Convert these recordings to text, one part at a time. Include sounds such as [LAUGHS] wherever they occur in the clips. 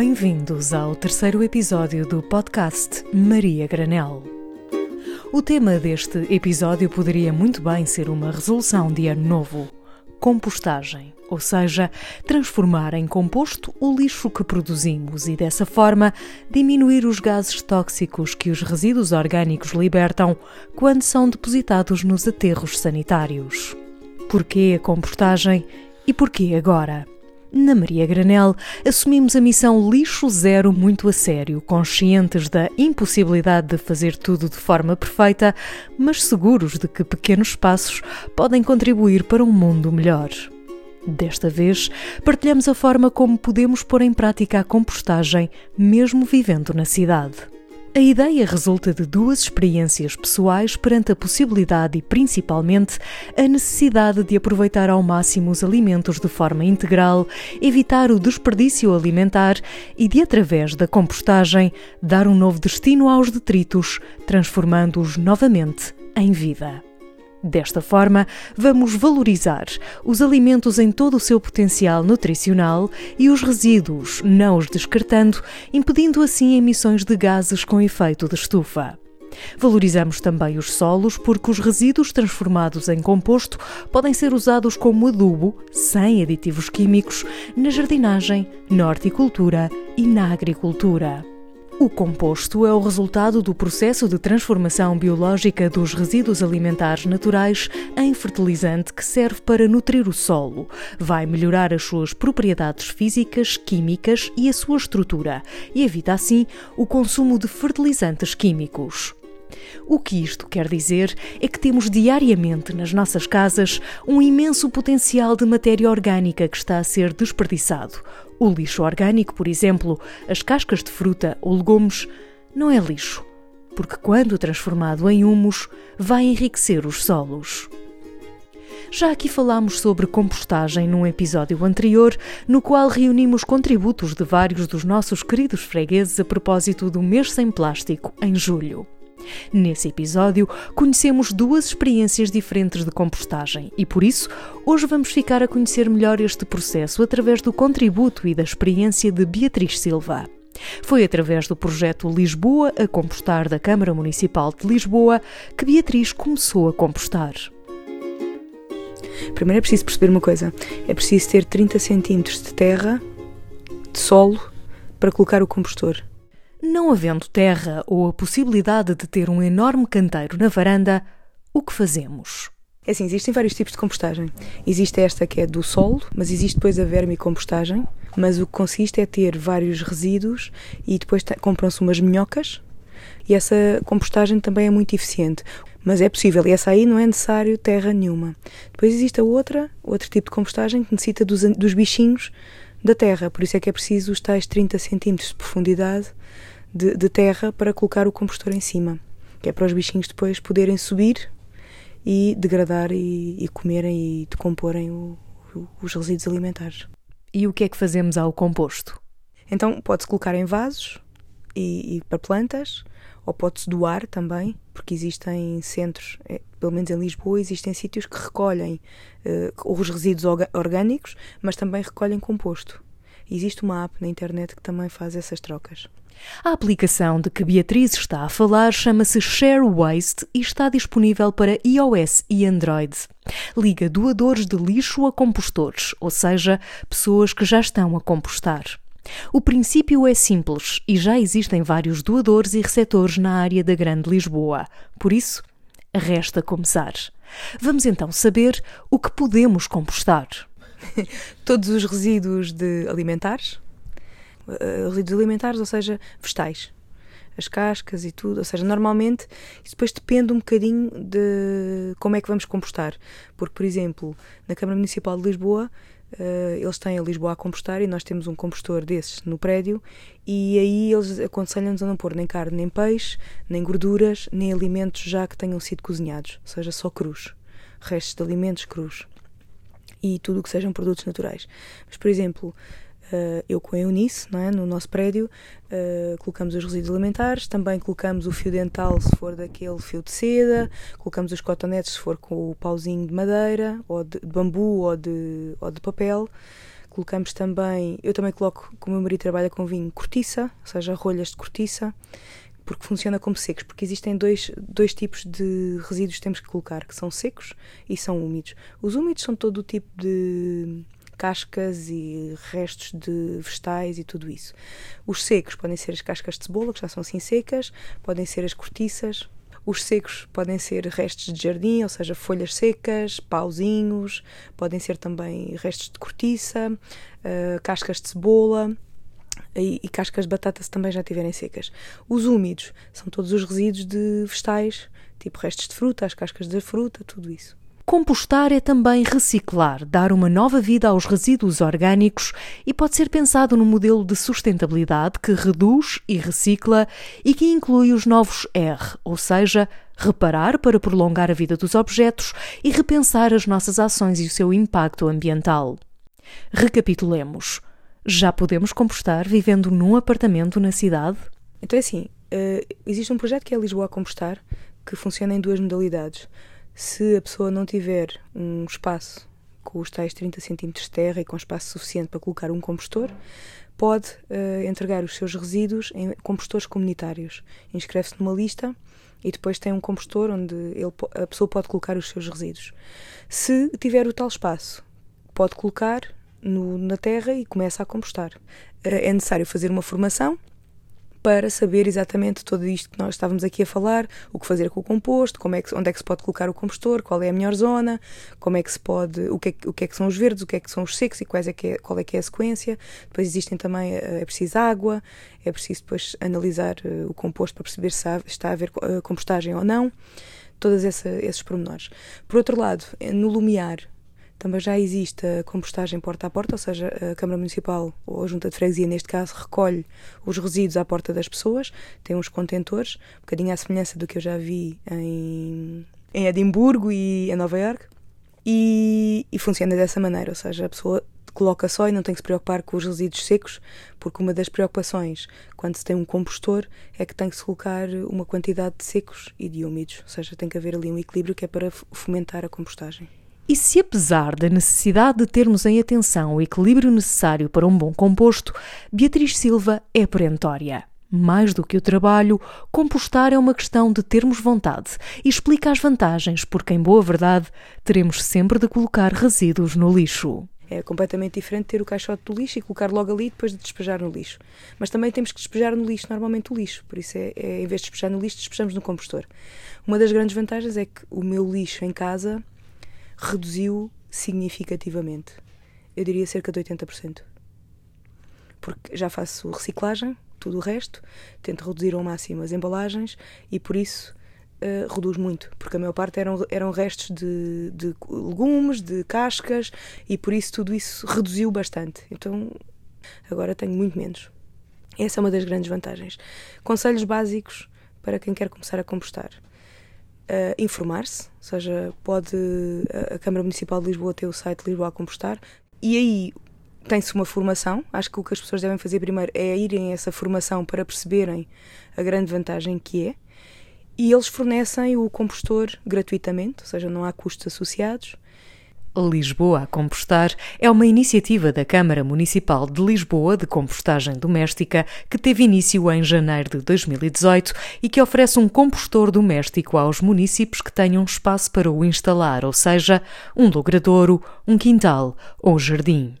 Bem-vindos ao terceiro episódio do podcast Maria Granel. O tema deste episódio poderia muito bem ser uma resolução de ano novo: compostagem, ou seja, transformar em composto o lixo que produzimos e, dessa forma, diminuir os gases tóxicos que os resíduos orgânicos libertam quando são depositados nos aterros sanitários. Porquê a compostagem e porquê agora? Na Maria Granel, assumimos a missão Lixo Zero muito a sério, conscientes da impossibilidade de fazer tudo de forma perfeita, mas seguros de que pequenos passos podem contribuir para um mundo melhor. Desta vez, partilhamos a forma como podemos pôr em prática a compostagem, mesmo vivendo na cidade. A ideia resulta de duas experiências pessoais perante a possibilidade e, principalmente, a necessidade de aproveitar ao máximo os alimentos de forma integral, evitar o desperdício alimentar e de, através da compostagem, dar um novo destino aos detritos, transformando-os novamente em vida. Desta forma, vamos valorizar os alimentos em todo o seu potencial nutricional e os resíduos, não os descartando, impedindo assim emissões de gases com efeito de estufa. Valorizamos também os solos porque os resíduos transformados em composto podem ser usados como adubo, sem aditivos químicos, na jardinagem, na horticultura e na agricultura. O composto é o resultado do processo de transformação biológica dos resíduos alimentares naturais em fertilizante que serve para nutrir o solo. Vai melhorar as suas propriedades físicas, químicas e a sua estrutura e evita assim o consumo de fertilizantes químicos. O que isto quer dizer é que temos diariamente nas nossas casas um imenso potencial de matéria orgânica que está a ser desperdiçado. O lixo orgânico, por exemplo, as cascas de fruta ou legumes, não é lixo, porque quando transformado em humus, vai enriquecer os solos. Já aqui falámos sobre compostagem num episódio anterior, no qual reunimos contributos de vários dos nossos queridos fregueses a propósito do mês sem plástico, em julho. Nesse episódio, conhecemos duas experiências diferentes de compostagem e, por isso, hoje vamos ficar a conhecer melhor este processo através do contributo e da experiência de Beatriz Silva. Foi através do projeto Lisboa a Compostar da Câmara Municipal de Lisboa que Beatriz começou a compostar. Primeiro é preciso perceber uma coisa: é preciso ter 30 centímetros de terra, de solo, para colocar o compostor. Não havendo terra ou a possibilidade de ter um enorme canteiro na varanda, o que fazemos? É assim, existem vários tipos de compostagem. Existe esta que é do solo, mas existe depois a vermicompostagem. Mas o que consiste é ter vários resíduos e depois compram-se umas minhocas e essa compostagem também é muito eficiente. Mas é possível e essa aí não é necessário terra nenhuma. Depois existe a outra, outro tipo de compostagem que necessita dos, dos bichinhos da terra, por isso é que é preciso os tais 30 centímetros de profundidade de, de, terra para colocar o compostor em cima, que é para os bichinhos depois poderem subir e degradar e, e comerem e decomporem o, o, os resíduos alimentares. E o que é que fazemos ao composto? Então pode-se colocar em vasos e, e para plantas, ou pode-se doar também, porque existem centros, é, pelo menos em Lisboa, existem sítios que recolhem uh, os resíduos orgânicos, mas também recolhem composto. Existe uma app na internet que também faz essas trocas. A aplicação de que Beatriz está a falar chama-se Share Waste e está disponível para iOS e Android. Liga doadores de lixo a compostores, ou seja, pessoas que já estão a compostar. O princípio é simples e já existem vários doadores e receptores na área da Grande Lisboa. Por isso, resta começar. Vamos então saber o que podemos compostar. [LAUGHS] Todos os resíduos de alimentares, uh, resíduos alimentares, ou seja, vegetais, as cascas e tudo, ou seja, normalmente isso depois depende um bocadinho de como é que vamos compostar, porque, por exemplo, na Câmara Municipal de Lisboa Uh, eles têm a Lisboa a compostar e nós temos um compostor desses no prédio e aí eles aconselham-nos a não pôr nem carne, nem peixe, nem gorduras, nem alimentos já que tenham sido cozinhados, ou seja, só crus, restos de alimentos crus e tudo o que sejam produtos naturais. Mas, por exemplo, eu com a Eunice, não é? no nosso prédio, uh, colocamos os resíduos alimentares, também colocamos o fio dental se for daquele fio de seda, colocamos os cotonetes se for com o pauzinho de madeira, ou de, de bambu ou de, ou de papel, Colocamos também, eu também coloco, como o meu marido trabalha com vinho, cortiça, ou seja, rolhas de cortiça, porque funciona como secos, porque existem dois, dois tipos de resíduos que temos que colocar, que são secos e são úmidos. Os úmidos são todo o tipo de cascas e restos de vegetais e tudo isso. Os secos podem ser as cascas de cebola, que já são assim secas, podem ser as cortiças, os secos podem ser restos de jardim, ou seja, folhas secas, pauzinhos, podem ser também restos de cortiça, uh, cascas de cebola. E, e, cascas de batata se também já estiverem secas. Os úmidos são todos os resíduos de vegetais, tipo restos de fruta, as cascas da fruta, tudo isso. Compostar é também reciclar, dar uma nova vida aos resíduos orgânicos e pode ser pensado num modelo de sustentabilidade que reduz e recicla e que inclui os novos R, ou seja, reparar para prolongar a vida dos objetos e repensar as nossas ações e o seu impacto ambiental. Recapitulemos. Já podemos compostar vivendo num apartamento na cidade? Então é assim, uh, existe um projeto que é Lisboa a Compostar, que funciona em duas modalidades. Se a pessoa não tiver um espaço com os tais 30 centímetros de terra e com espaço suficiente para colocar um compostor, pode uh, entregar os seus resíduos em compostores comunitários. Inscreve-se numa lista e depois tem um compostor onde ele, a pessoa pode colocar os seus resíduos. Se tiver o tal espaço, pode colocar no, na terra e começa a compostar. Uh, é necessário fazer uma formação para saber exatamente tudo isto que nós estávamos aqui a falar, o que fazer com o composto, como é que, onde é que se pode colocar o compostor, qual é a melhor zona, como é que se pode, o que é, o que, é que são os verdes, o que é que são os secos e quais é que é, qual é que é a sequência. Depois existem também, eh, é preciso água, é preciso depois analisar eh, o composto para perceber se está a haver eh, compostagem ou não, todos esses pormenores. Por outro lado, no Lumiar, também já existe a compostagem porta a porta, ou seja, a Câmara Municipal ou a Junta de Freguesia, neste caso, recolhe os resíduos à porta das pessoas, tem uns contentores, um bocadinho à semelhança do que eu já vi em, em Edimburgo e em Nova York, e, e funciona dessa maneira, ou seja, a pessoa coloca só e não tem que se preocupar com os resíduos secos, porque uma das preocupações quando se tem um compostor é que tem que se colocar uma quantidade de secos e de úmidos, ou seja, tem que haver ali um equilíbrio que é para fomentar a compostagem. E se, apesar da necessidade de termos em atenção o equilíbrio necessário para um bom composto, Beatriz Silva é perentória. Mais do que o trabalho, compostar é uma questão de termos vontade e explica as vantagens, porque, em boa verdade, teremos sempre de colocar resíduos no lixo. É completamente diferente ter o caixote do lixo e colocar logo ali depois de despejar no lixo. Mas também temos que despejar no lixo, normalmente o lixo. Por isso, é, é em vez de despejar no lixo, despejamos no compostor. Uma das grandes vantagens é que o meu lixo em casa reduziu significativamente. Eu diria cerca de 80%. Porque já faço reciclagem, tudo o resto, tento reduzir ao máximo as embalagens e por isso uh, reduz muito. Porque a maior parte eram, eram restos de, de legumes, de cascas e por isso tudo isso reduziu bastante. Então agora tenho muito menos. Essa é uma das grandes vantagens. Conselhos básicos para quem quer começar a compostar uh, informar-se, ou seja, pode a Câmara Municipal de Lisboa ter o site Lisboa a Compostar e aí tem-se uma formação. Acho que o que as pessoas devem fazer primeiro é irem a essa formação para perceberem a grande vantagem que é. E eles fornecem o compostor gratuitamente, ou seja, não há custos associados. Lisboa a Compostar é uma iniciativa da Câmara Municipal de Lisboa de Compostagem Doméstica que teve início em janeiro de 2018 e que oferece um compostor doméstico aos municípios que tenham espaço para o instalar, ou seja, um logradouro, um quintal ou jardim.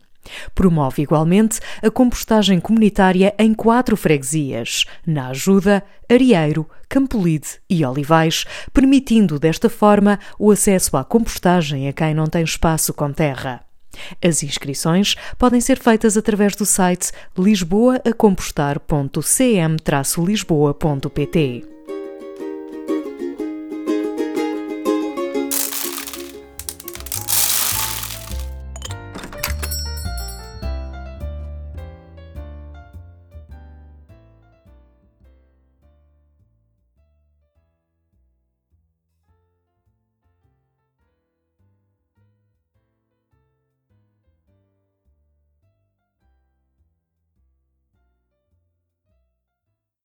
Promove igualmente a compostagem comunitária em quatro freguesias, na Ajuda, Arieiro, Campolide e Olivais, permitindo desta forma o acesso à compostagem a quem não tem espaço com terra. As inscrições podem ser feitas através do site lisboaacompostar.cm-lisboa.pt.